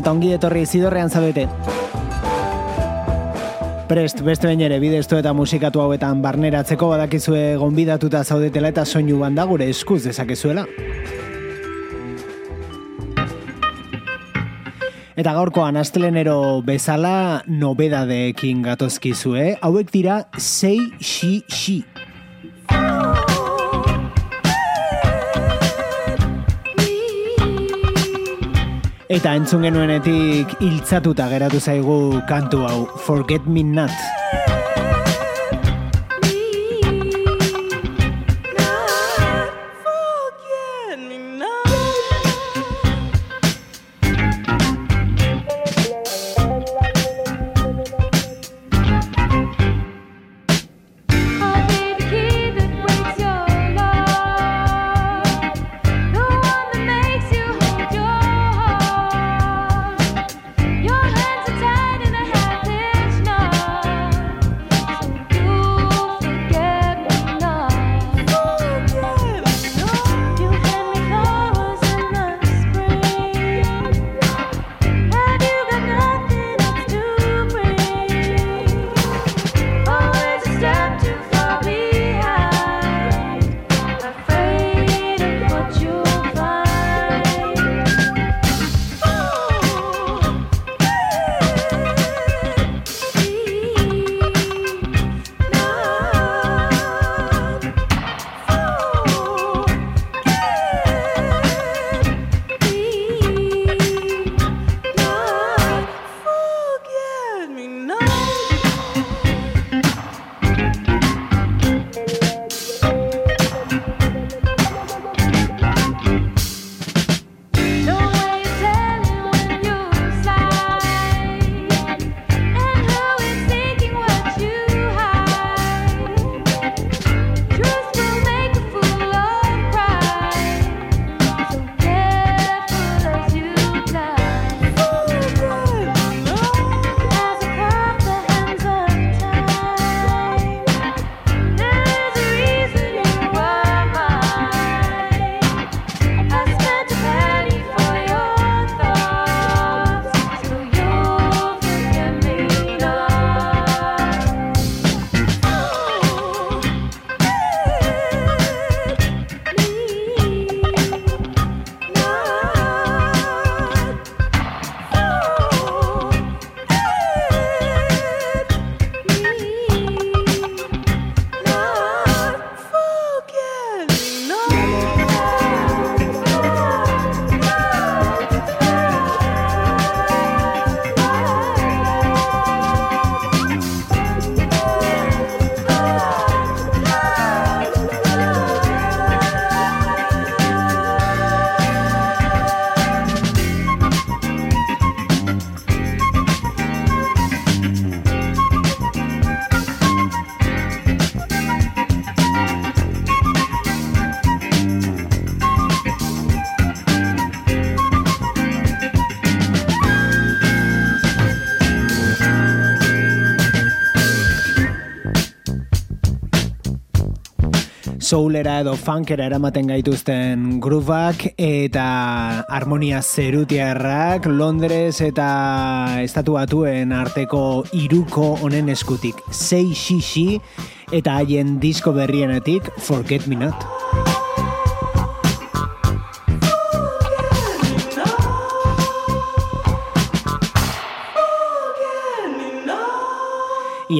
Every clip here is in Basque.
Eta ongi etorri zidorrean zabete. Prest, beste bain ere, bideztu eta musikatu hauetan barneratzeko badakizue gonbidatuta zaudetela eta soinu banda gure eskuz dezakezuela. Eta gaurkoan astelenero bezala nobedadeekin gatozkizue, hauek dira sei xi xi. Eta entzun genuenetik hiltzatuta geratu zaigu kantu hau Forget Me Not. Soulera edo funkera eramaten gaituzten grooveak eta harmonia zerutiarrak Londres eta estatu batuen arteko iruko honen eskutik. Sei xixi eta haien disko berrienetik Forget Me Not.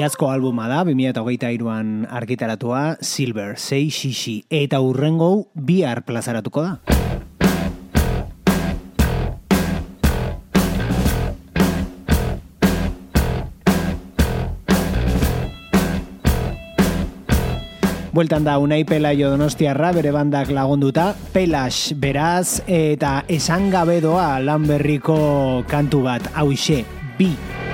Iazko albuma da, 2008an argitaratua, Silver, 666 eta urrengo bihar plazaratuko da. Bueltan da Unai Pela jo donostiarra bere bandak lagunduta, Pelas beraz eta esan gabe doa lan berriko kantu bat, hau bi. Bi.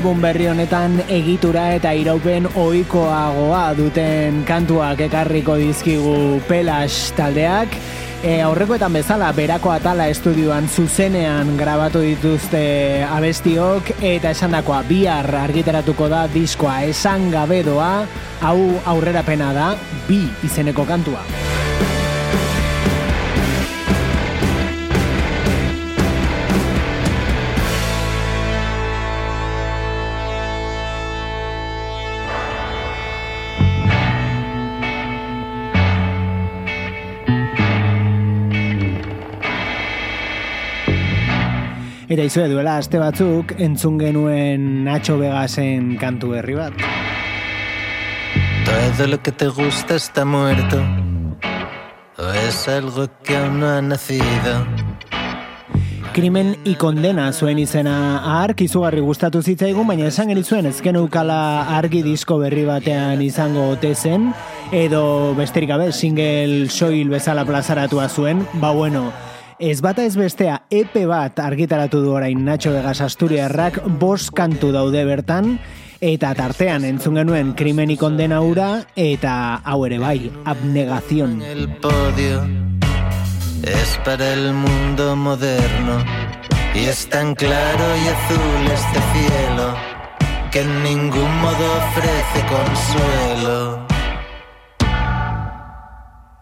Album berri honetan egitura eta iraupen ohikoagoa duten kantuak ekarriko dizkigu Pelas taldeak. E, aurrekoetan bezala, berako atala estudioan zuzenean grabatu dituzte abestiok eta esan dakoa bihar argitaratuko da diskoa esan gabedoa, hau aurrera pena da, bi izeneko kantua. Eta izue duela aste batzuk entzun genuen Nacho Vegasen kantu berri bat. Todo lo que te gusta está muerto. O es algo que aún no ha nacido. Krimen y kondena zuen izena ark izugarri gustatu zitzaigun, baina esan genizuen ezken eukala argi disko berri batean izango ote zen, edo besterik gabe single soil bezala plazaratua zuen, ba bueno, Ez bata ez bestea epe bat argitaratu du orain Nacho Vegas Asturiarrak bos kantu daude bertan eta tartean entzun genuen krimeni kondena ura eta hau ere bai, abnegazion. El podio es para el mundo moderno y es tan claro y azul este cielo que en ningún modo ofrece consuelo.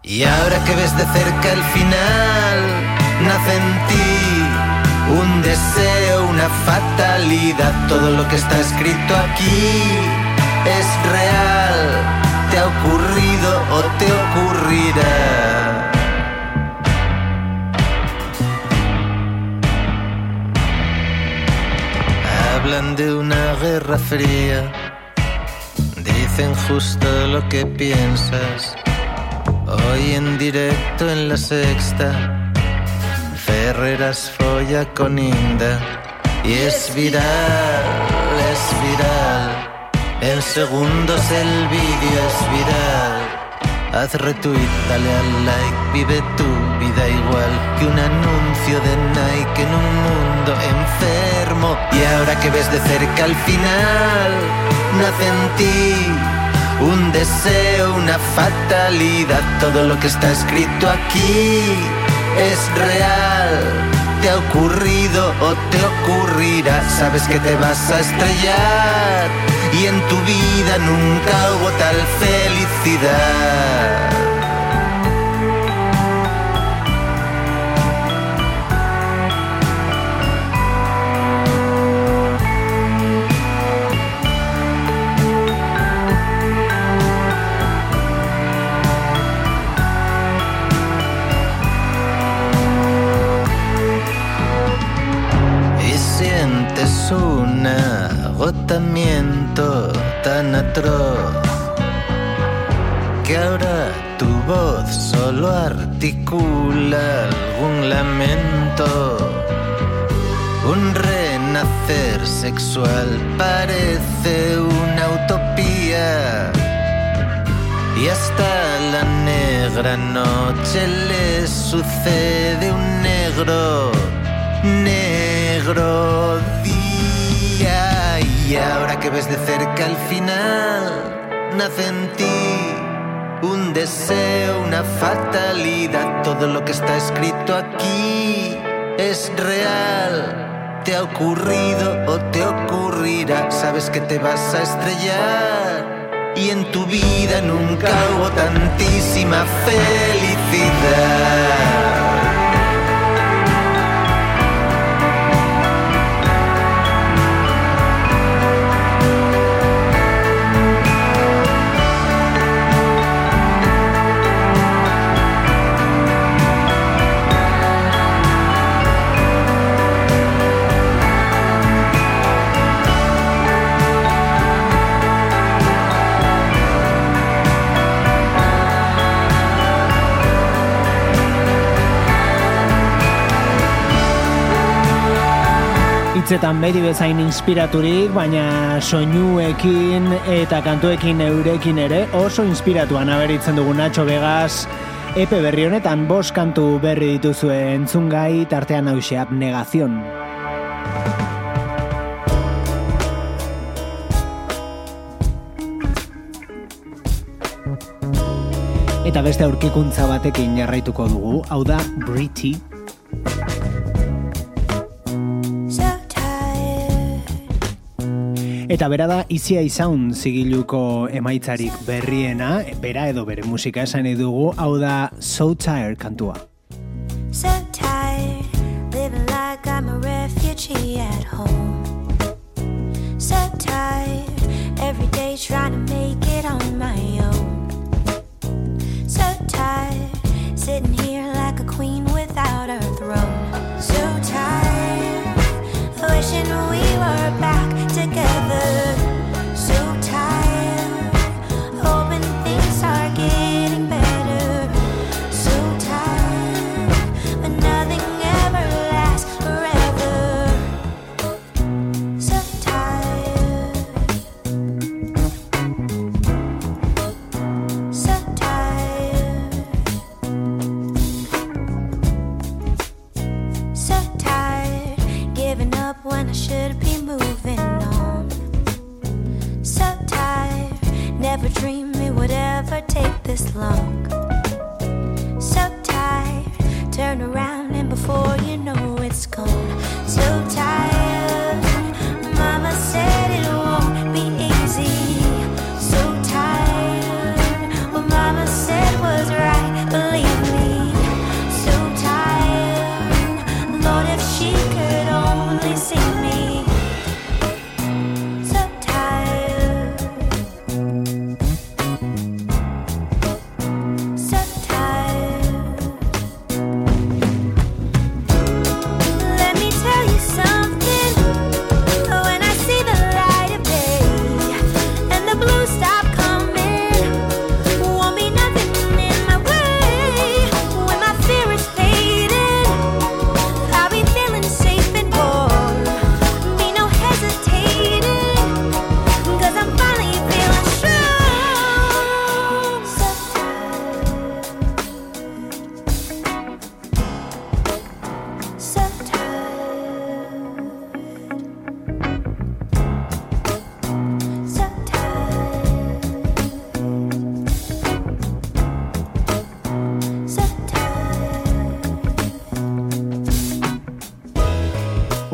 Y ahora que ves de cerca el final nace en ti Un deseo, una fatalidad, todo lo que está escrito aquí es real, te ha ocurrido o te ocurrirá. Hablan de una guerra fría, dicen justo lo que piensas. Hoy en directo en la sexta Ferreras folla con Inda y es viral, es viral. En segundos el vídeo es viral. Haz retweet, dale al like, vive tu vida igual que un anuncio de Nike en un mundo enfermo. Y ahora que ves de cerca al final, nace en ti un deseo, una fatalidad, todo lo que está escrito aquí es real. Te ha ocurrido o te ocurrirá, sabes que te vas a estrellar y en tu vida nunca hubo tal felicidad. Agotamiento tan atroz que ahora tu voz solo articula algún lamento. Un renacer sexual parece una utopía. Y hasta la negra noche le sucede un negro, negro día. Y ahora que ves de cerca el final, nace en ti un deseo, una fatalidad. Todo lo que está escrito aquí es real. Te ha ocurrido o te ocurrirá. Sabes que te vas a estrellar. Y en tu vida nunca hubo tantísima felicidad. Hitzetan beti bezain inspiraturik, baina soinuekin eta kantuekin eurekin ere oso inspiratuan aberitzen dugu Nacho Vegas. Epe berri honetan bost kantu berri dituzue entzungai tartean hauseap negazion. Eta beste aurkikuntza batekin jarraituko dugu, hau da Britty Eta bera da Eye Sound zigiluko emaitzarik berriena, bera edo bere musika esan dugu, hau da So Tired kantua. So tired, living like I'm a refugee at home. So tired, every day trying to make flow.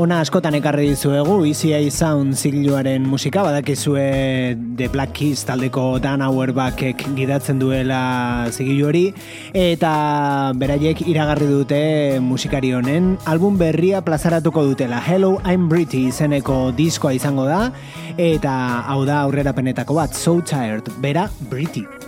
Ona askotan ekarri dizuegu ECA Sound zigiluaren musika badakizue The Black Keys taldeko Dan Auerbachek gidatzen duela zigilu hori eta beraiek iragarri dute musikari honen album berria plazaratuko dutela. Hello I'm Pretty izeneko diskoa izango da eta hau da aurrera penetako bat So Tired, bera Pretty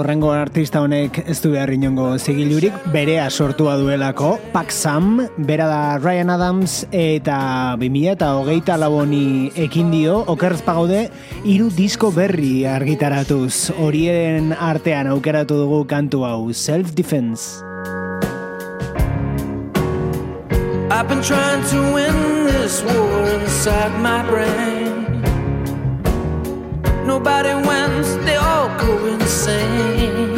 horrengo artista honek ez du behar inongo zigilurik, berea sortua duelako, Pax Sam, bera da Ryan Adams, eta 2000 eta hogeita laboni ekin dio, okerz pagaude, iru disko berri argitaratuz, horien artean aukeratu dugu kantu hau, Self Defense. I've been trying to win this war inside my brain Nobody wins, they all go insane.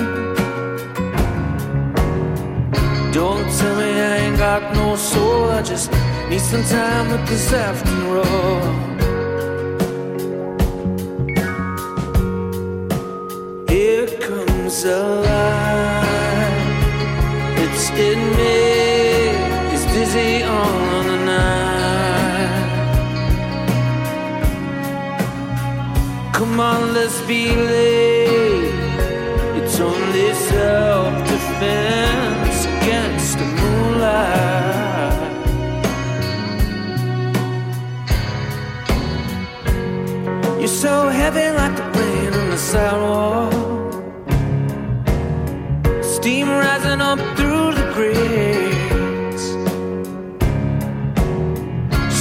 Don't tell me I ain't got no soul, I just need some time with this after all. Here comes a light, it's in me, it's dizzy on Come on, let's be late. It's only self defense against the moonlight. You're so heavy like the rain on the sidewalk. Steam rising up through the grates.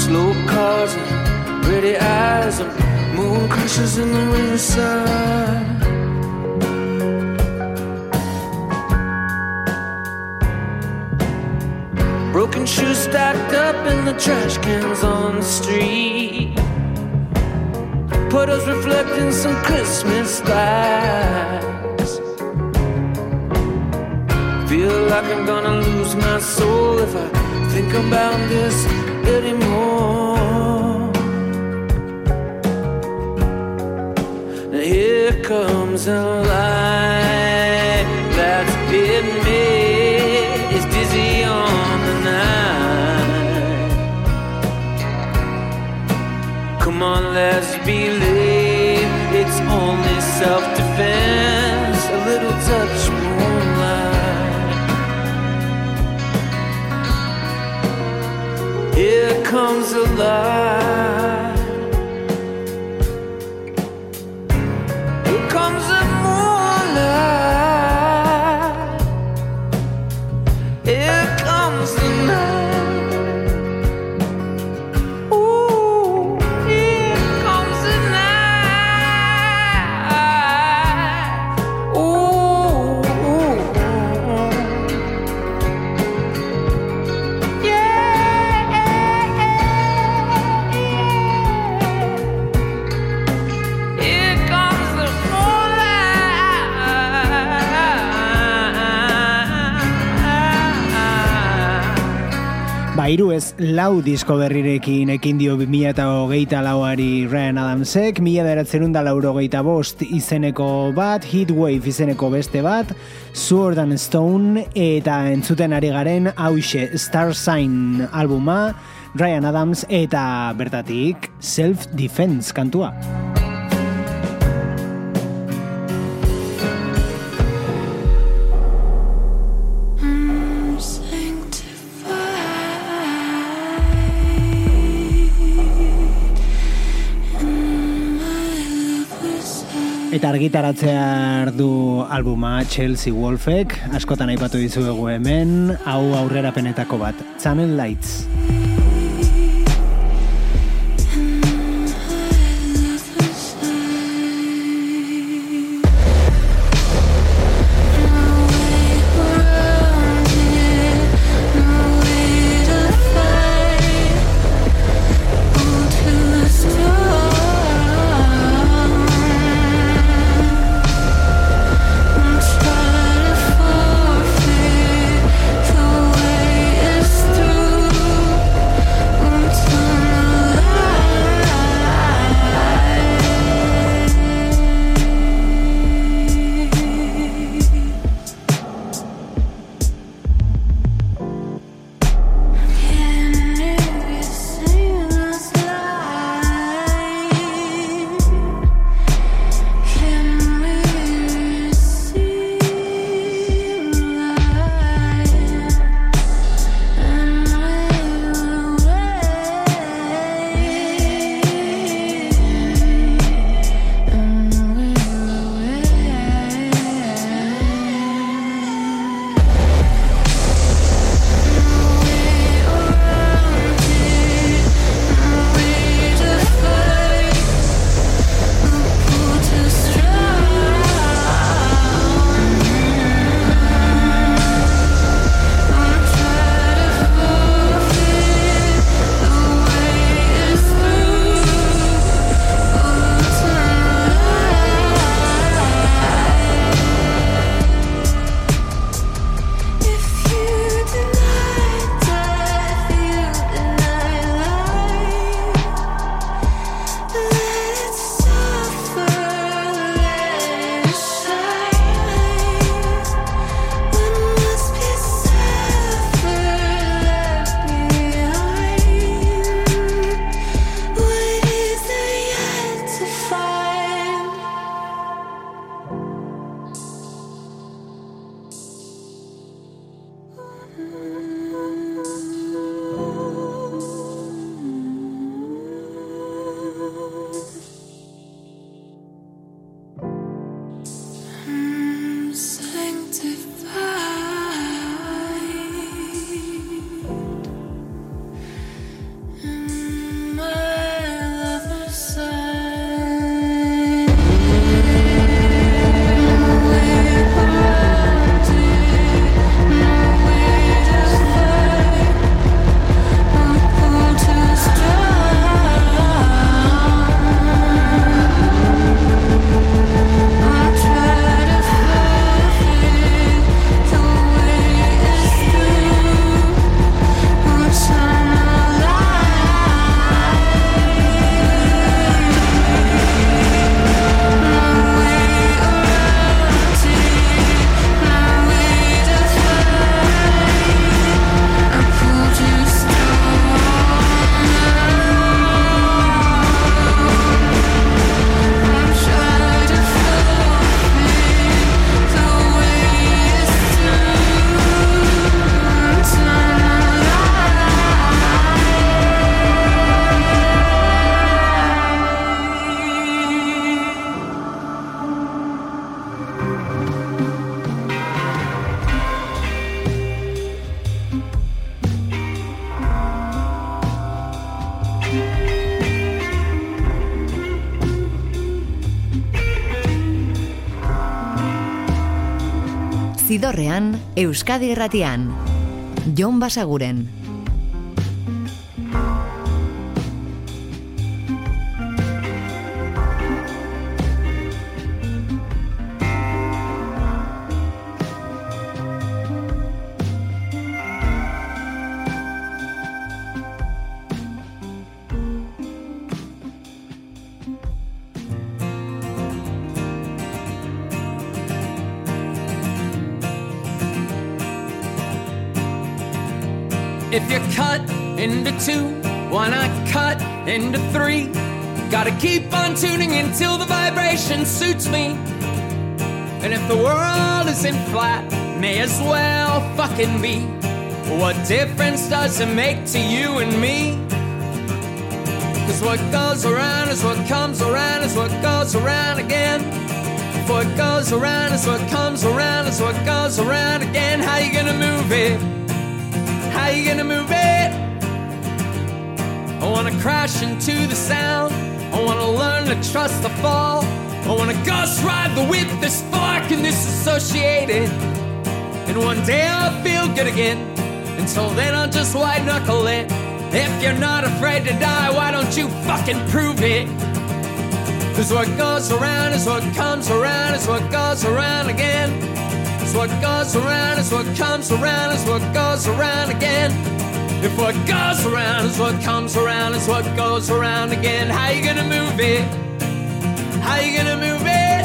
Slow cars and pretty eyes. And moon crashes in the riverside. Broken shoes stacked up in the trash cans on the street. Puddles reflecting some Christmas lights. Feel like I'm gonna lose my soul if I think about this anymore. comes alive. Lau disko berrirekin ekin dio 2000 eta hogeita lauari Ryan Adamsek, mila beratzen da lauro geita bost izeneko bat, Heatwave izeneko beste bat, Sword and Stone eta entzuten ari garen hause Star Sign albuma, Ryan Adams eta bertatik Self Defense kantua. Eta argitaratzea du albuma Chelsea Wolfek, askotan aipatu dizuegu hemen, hau aurrera penetako bat, Channel Lights. Zidorrean, Euskadi Erratian. Jon Basaguren. Into three? Gotta keep on tuning until the vibration suits me. And if the world isn't flat, may as well fucking be. What difference does it make to you and me? Cause what goes around is what comes around is what goes around again. If what goes around is what comes around is what goes around again. How you gonna move it? How you gonna move it? I wanna crash into the sound. I wanna learn to trust the fall. I wanna ghost ride the whip, this spark and this associated. And one day I'll feel good again. Until then, I'll just white knuckle it. If you're not afraid to die, why don't you fucking prove it? Cause what goes around is what comes around, is what goes around again. It's what goes around, is what comes around, is what goes around again. If what goes around is what comes around, it's what goes around again. How you gonna move it? How you gonna move it?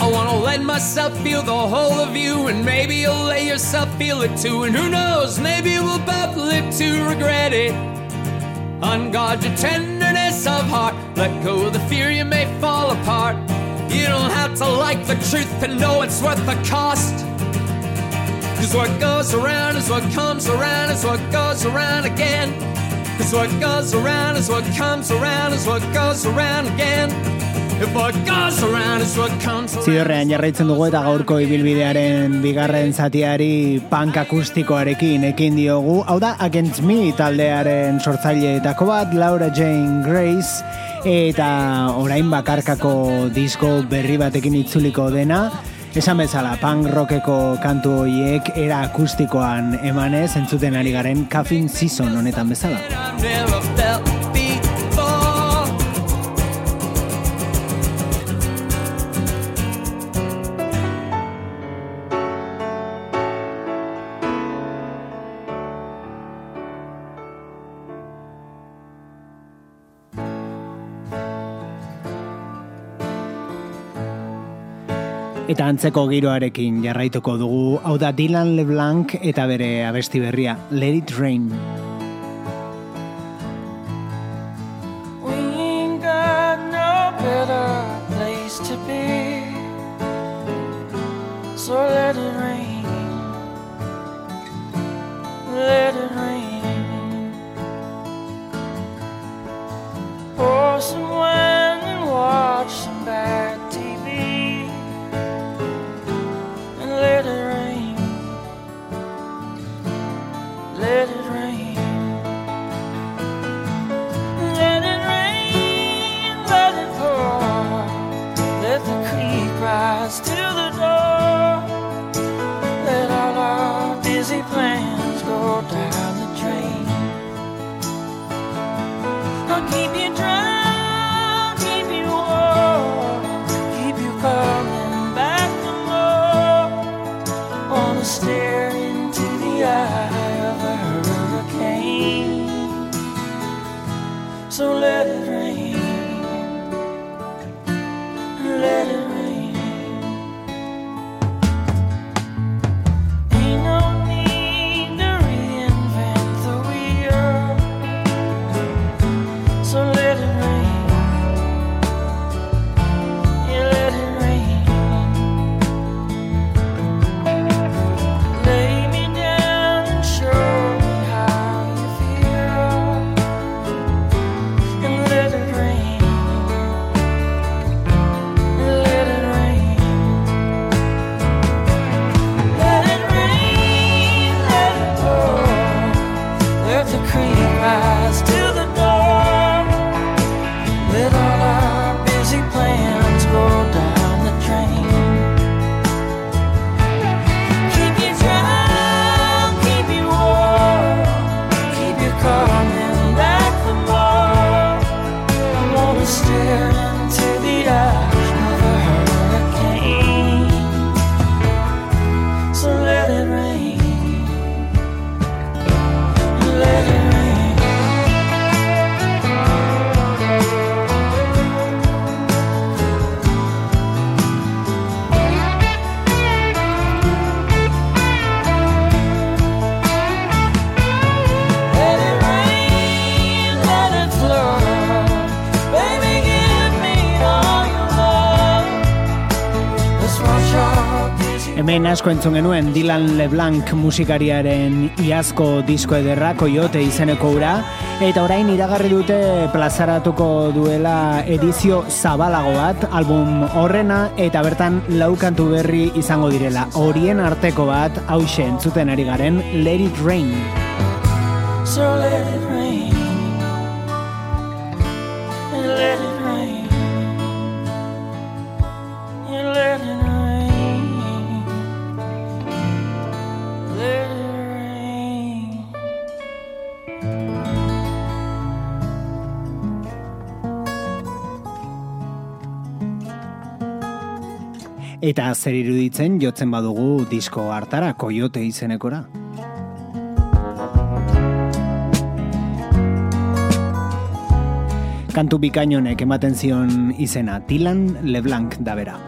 I wanna let myself feel the whole of you, and maybe you'll let yourself feel it too. And who knows, maybe we'll both live to regret it. Unguard your tenderness of heart, let go of the fear you may fall apart. You don't have to like the truth to know it's worth the cost. Cause what goes around is what comes around is what goes around again. Cause what goes around is what comes around is what goes around again. Zidorrean jarraitzen dugu eta gaurko ibilbidearen bigarren zatiari punk akustikoarekin ekin diogu. Hau da, Against Me taldearen sortzaileetako bat, Laura Jane Grace, eta orain bakarkako disko berri batekin itzuliko dena. Esan bezala, punk rockeko kantu horiek era akustikoan emanez, entzuten ari garen Caffeine Season honetan bezala. Eta antzeko giroarekin jarraituko dugu, hau da Dylan LeBlanc eta bere abesti berria, Let It Rain. Asko entzun genuen Dylan LeBlanc musikariaren iazko disko ederra koiote izeneko ura eta orain iragarri dute plazaratuko duela edizio zabalago bat album horrena eta bertan laukantu berri izango direla. Horien arteko bat hause entzuten ari garen Let It Rain. So let it rain Eta zer iruditzen jotzen badugu disko hartara, koiote izenekora. Kantu bikainonek ematen zion izena, Tilan Leblanc da bera.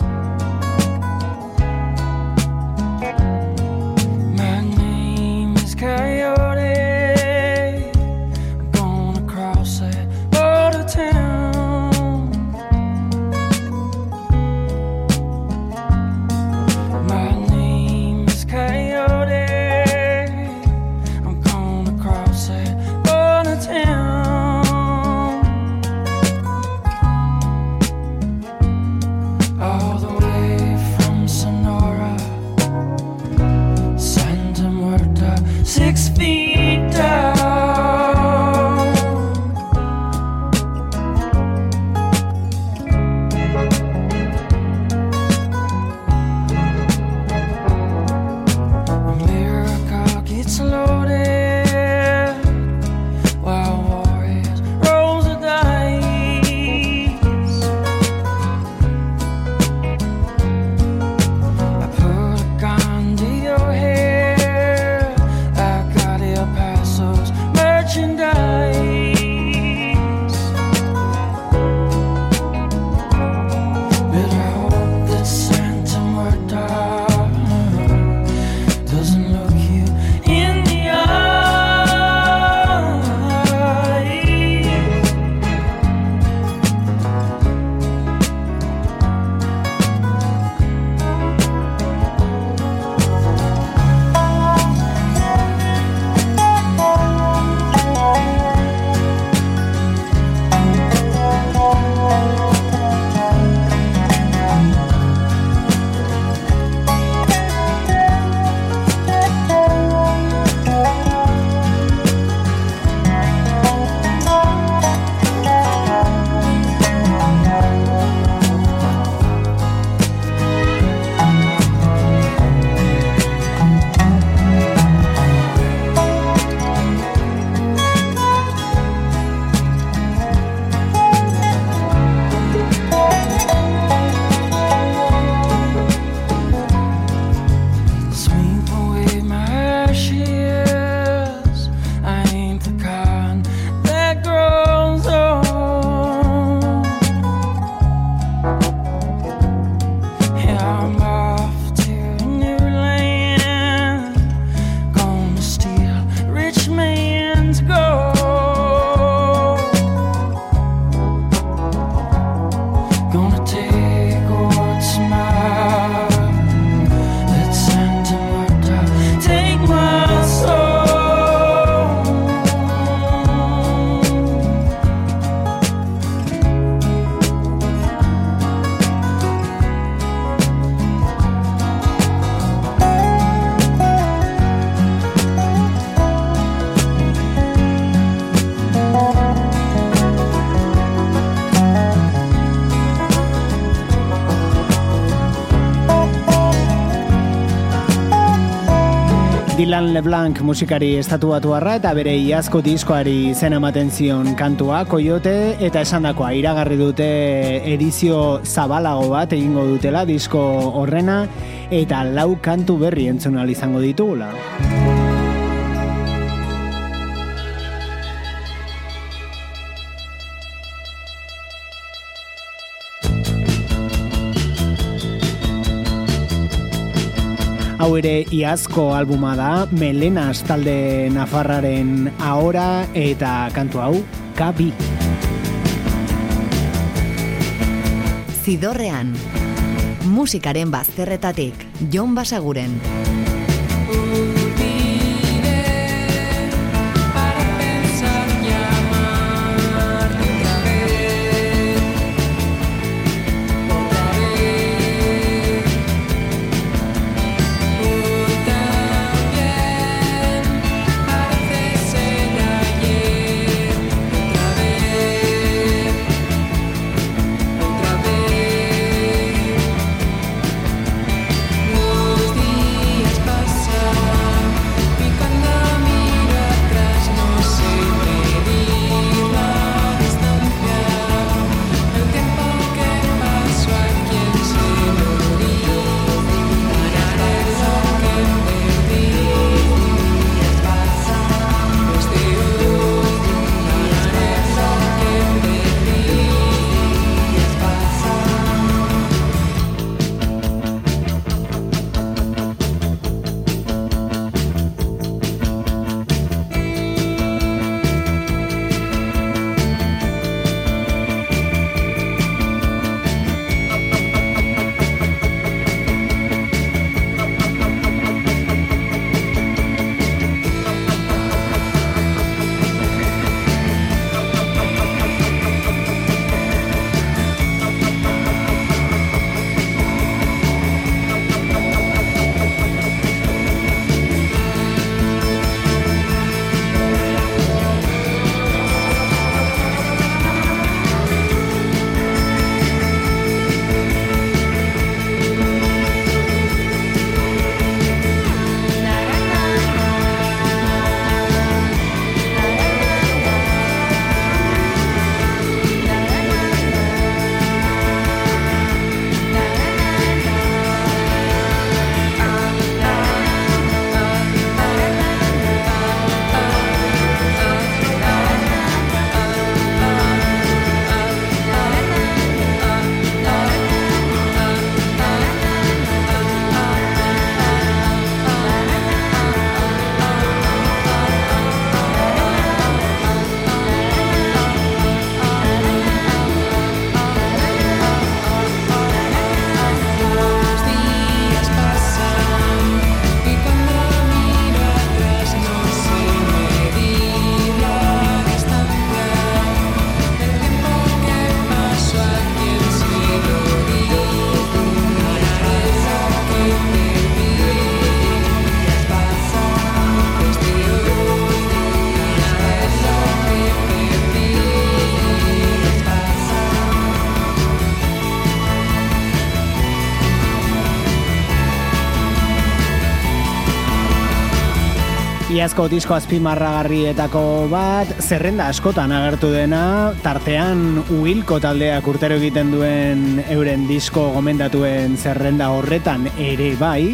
Dylan LeBlanc musikari estatuatu harra eta bere iazko diskoari zen ematen zion kantua, koiote eta esandakoa iragarri dute edizio zabalago bat egingo dutela disko horrena eta lau kantu berri entzun izango ditugula. Hau ere iazko albuma da, Melenas talde Nafarraren ahora eta kantu hau, Kabi. Zidorrean, musikaren bazterretatik, Jon Basaguren. Iazko disko azpimarragarrietako bat, zerrenda askotan agertu dena, tartean uilko taldeak urtero egiten duen euren disko gomendatuen zerrenda horretan ere bai,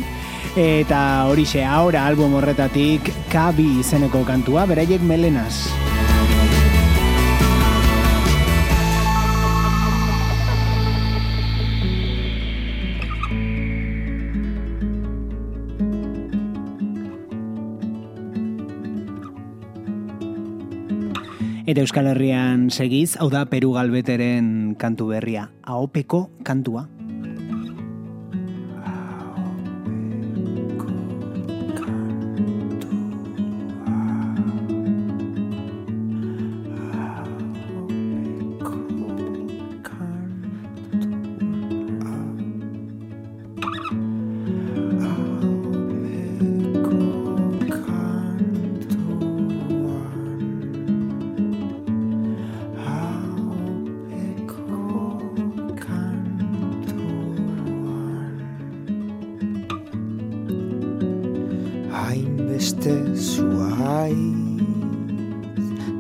eta horixe, ahora album horretatik, kabi izeneko kantua, beraiek melenaz. Eta Euskal Herrian segiz, hau da Peru Galbeteren kantu berria. Aopeko kantua.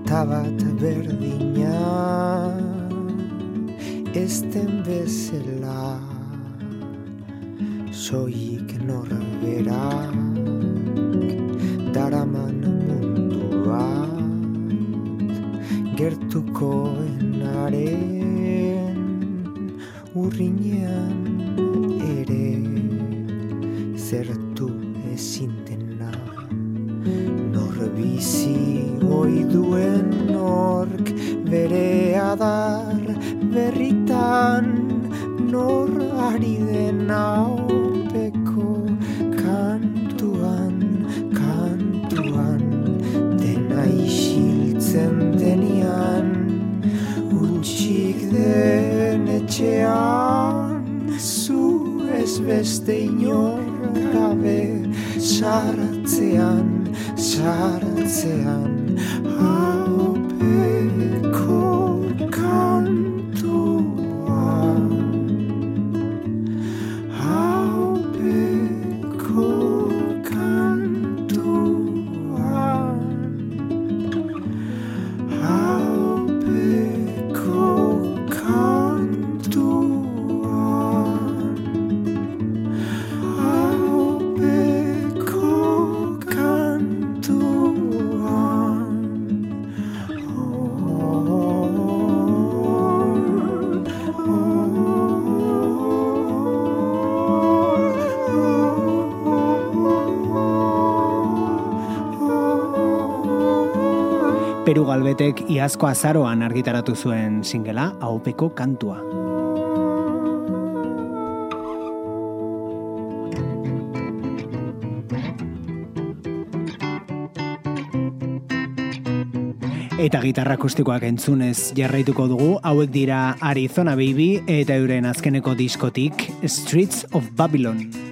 eta bat berdina esten bezela soik norbera daraman mundu bat gertuko enaren urriñean ere zertu ezin dena norbizik Yeah. Peru Galbetek iazko azaroan argitaratu zuen singela Aupeko kantua. Eta gitarra akustikoak entzunez jarraituko dugu, hauek dira Arizona Baby eta euren azkeneko diskotik Streets of Babylon.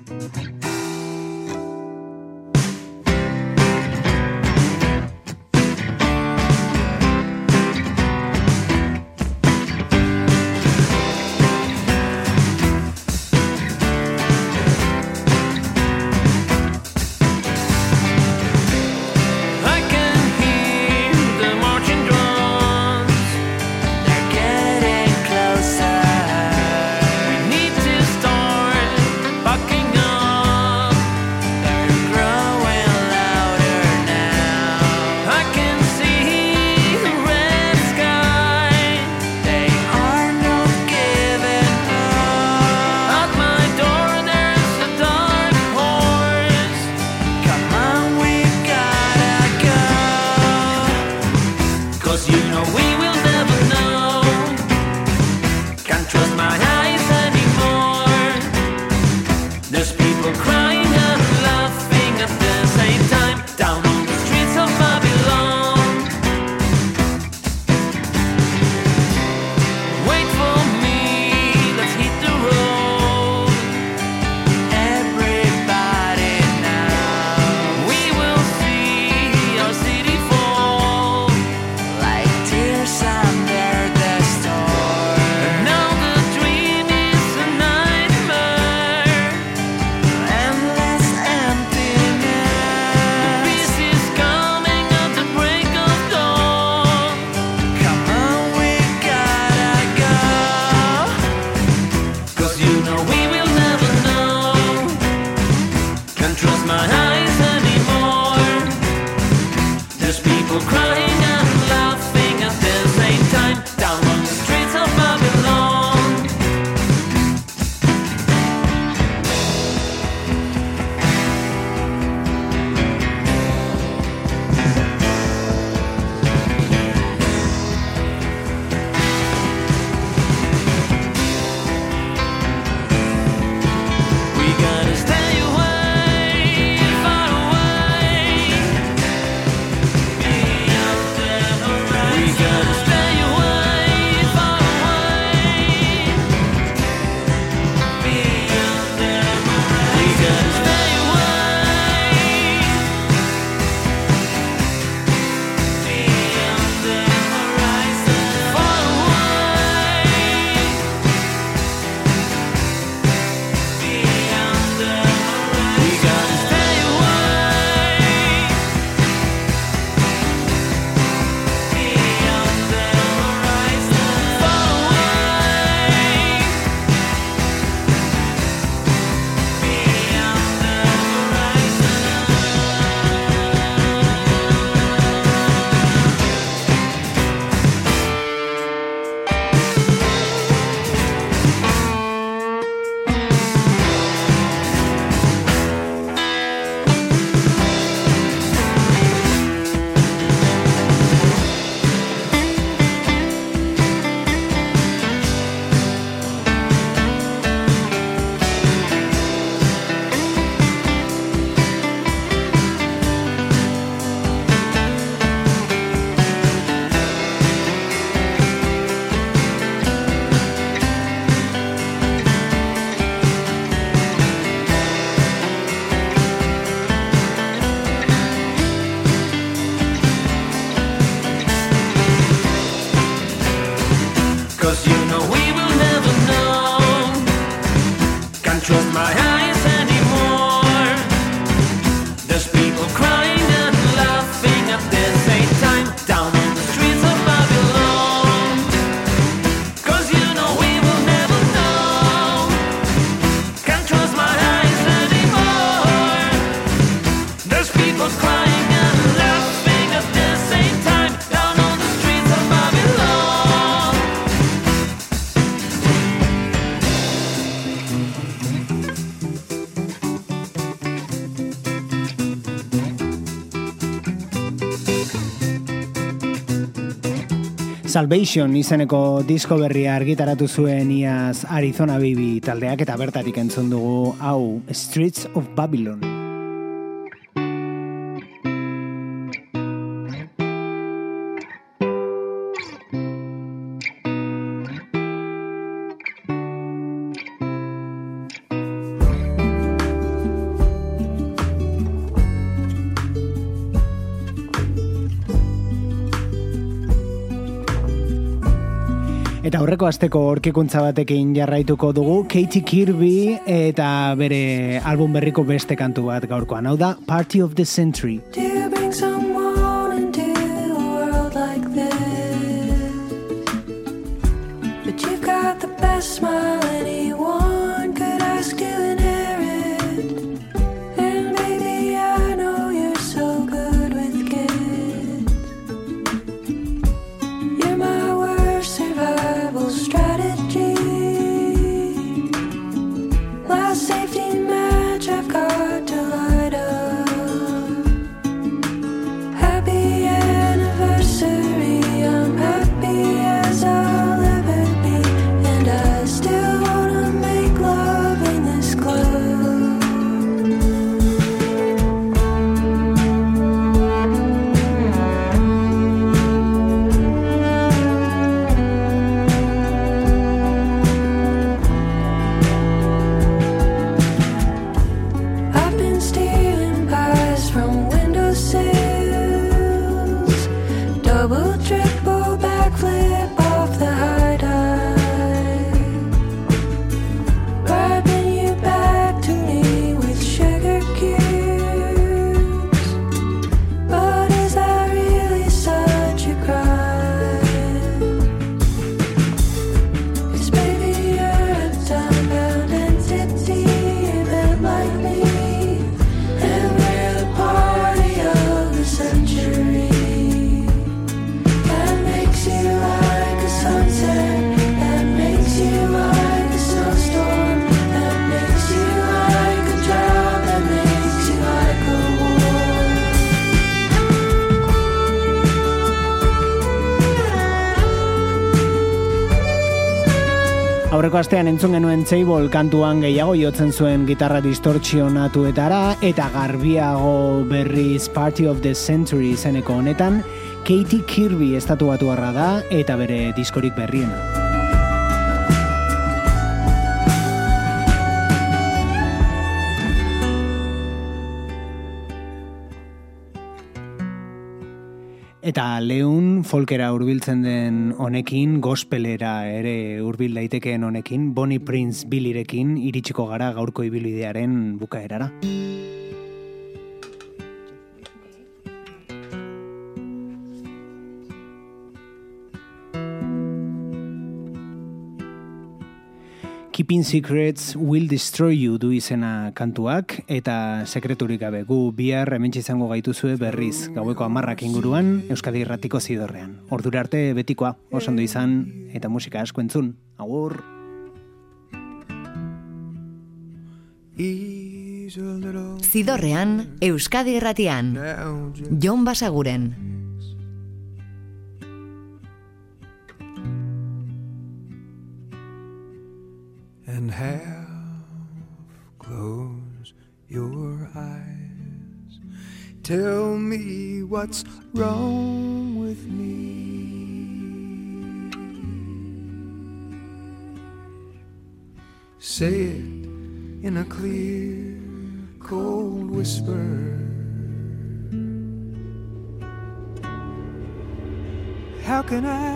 Salvation izeneko disko berria argitaratu zuen iaz Arizona Baby taldeak eta bertatik entzun dugu hau Streets of Babylon. Eta aurreko asteko orkikuntza batekin jarraituko dugu Katie Kirby eta bere album berriko beste kantu bat gaurkoan. Hau da Party of the Century. Aurreko astean entzun genuen Table kantuan gehiago jotzen zuen gitarra distortzionatuetara eta garbiago berriz Party of the Century izeneko honetan Katie Kirby estatu batu da eta bere diskorik berriena. Eta leun folkera hurbiltzen den honekin, gospelera ere hurbil daitekeen honekin, Bonnie Prince Billirekin iritsiko gara gaurko ibilidearen bukaerara. Keeping Secrets Will Destroy You du izena kantuak eta sekreturik gabe gu bihar hementsi izango gaituzue berriz gaueko amarrak inguruan Euskadi Irratiko zidorrean. Ordura arte betikoa, oso ondo izan eta musika asko entzun. Agur! Zidorrean Euskadi Irratian Jon Basaguren what's wrong with me. Say it in a clear, cold whisper. How can I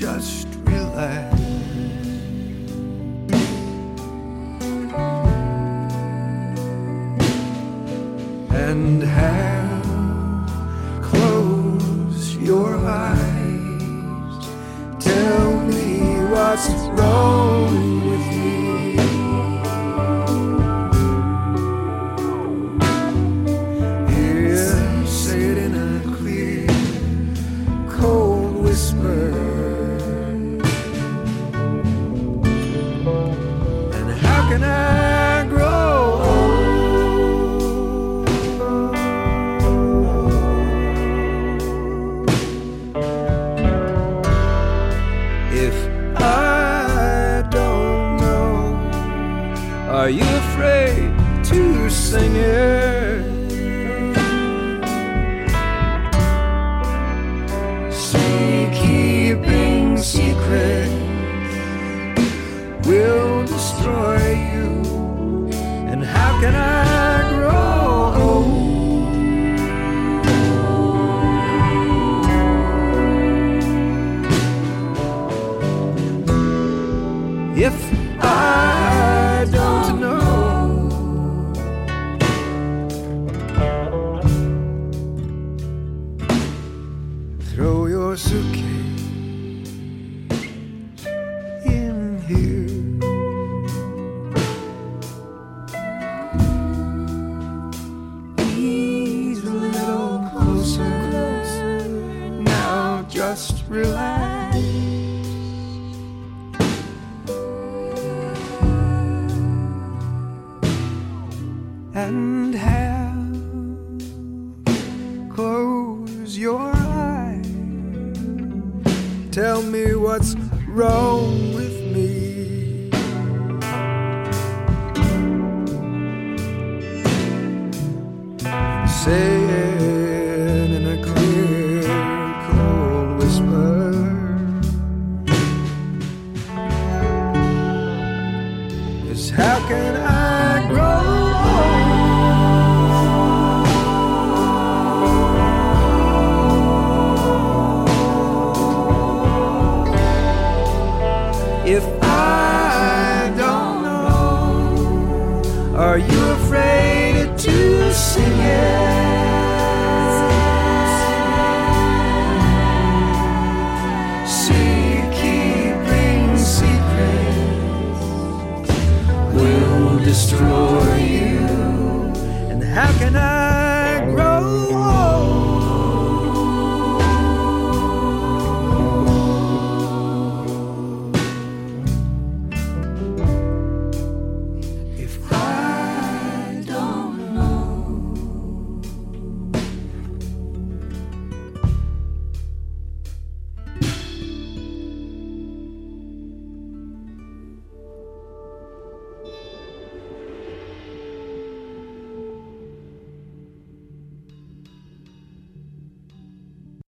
just relax. And realize.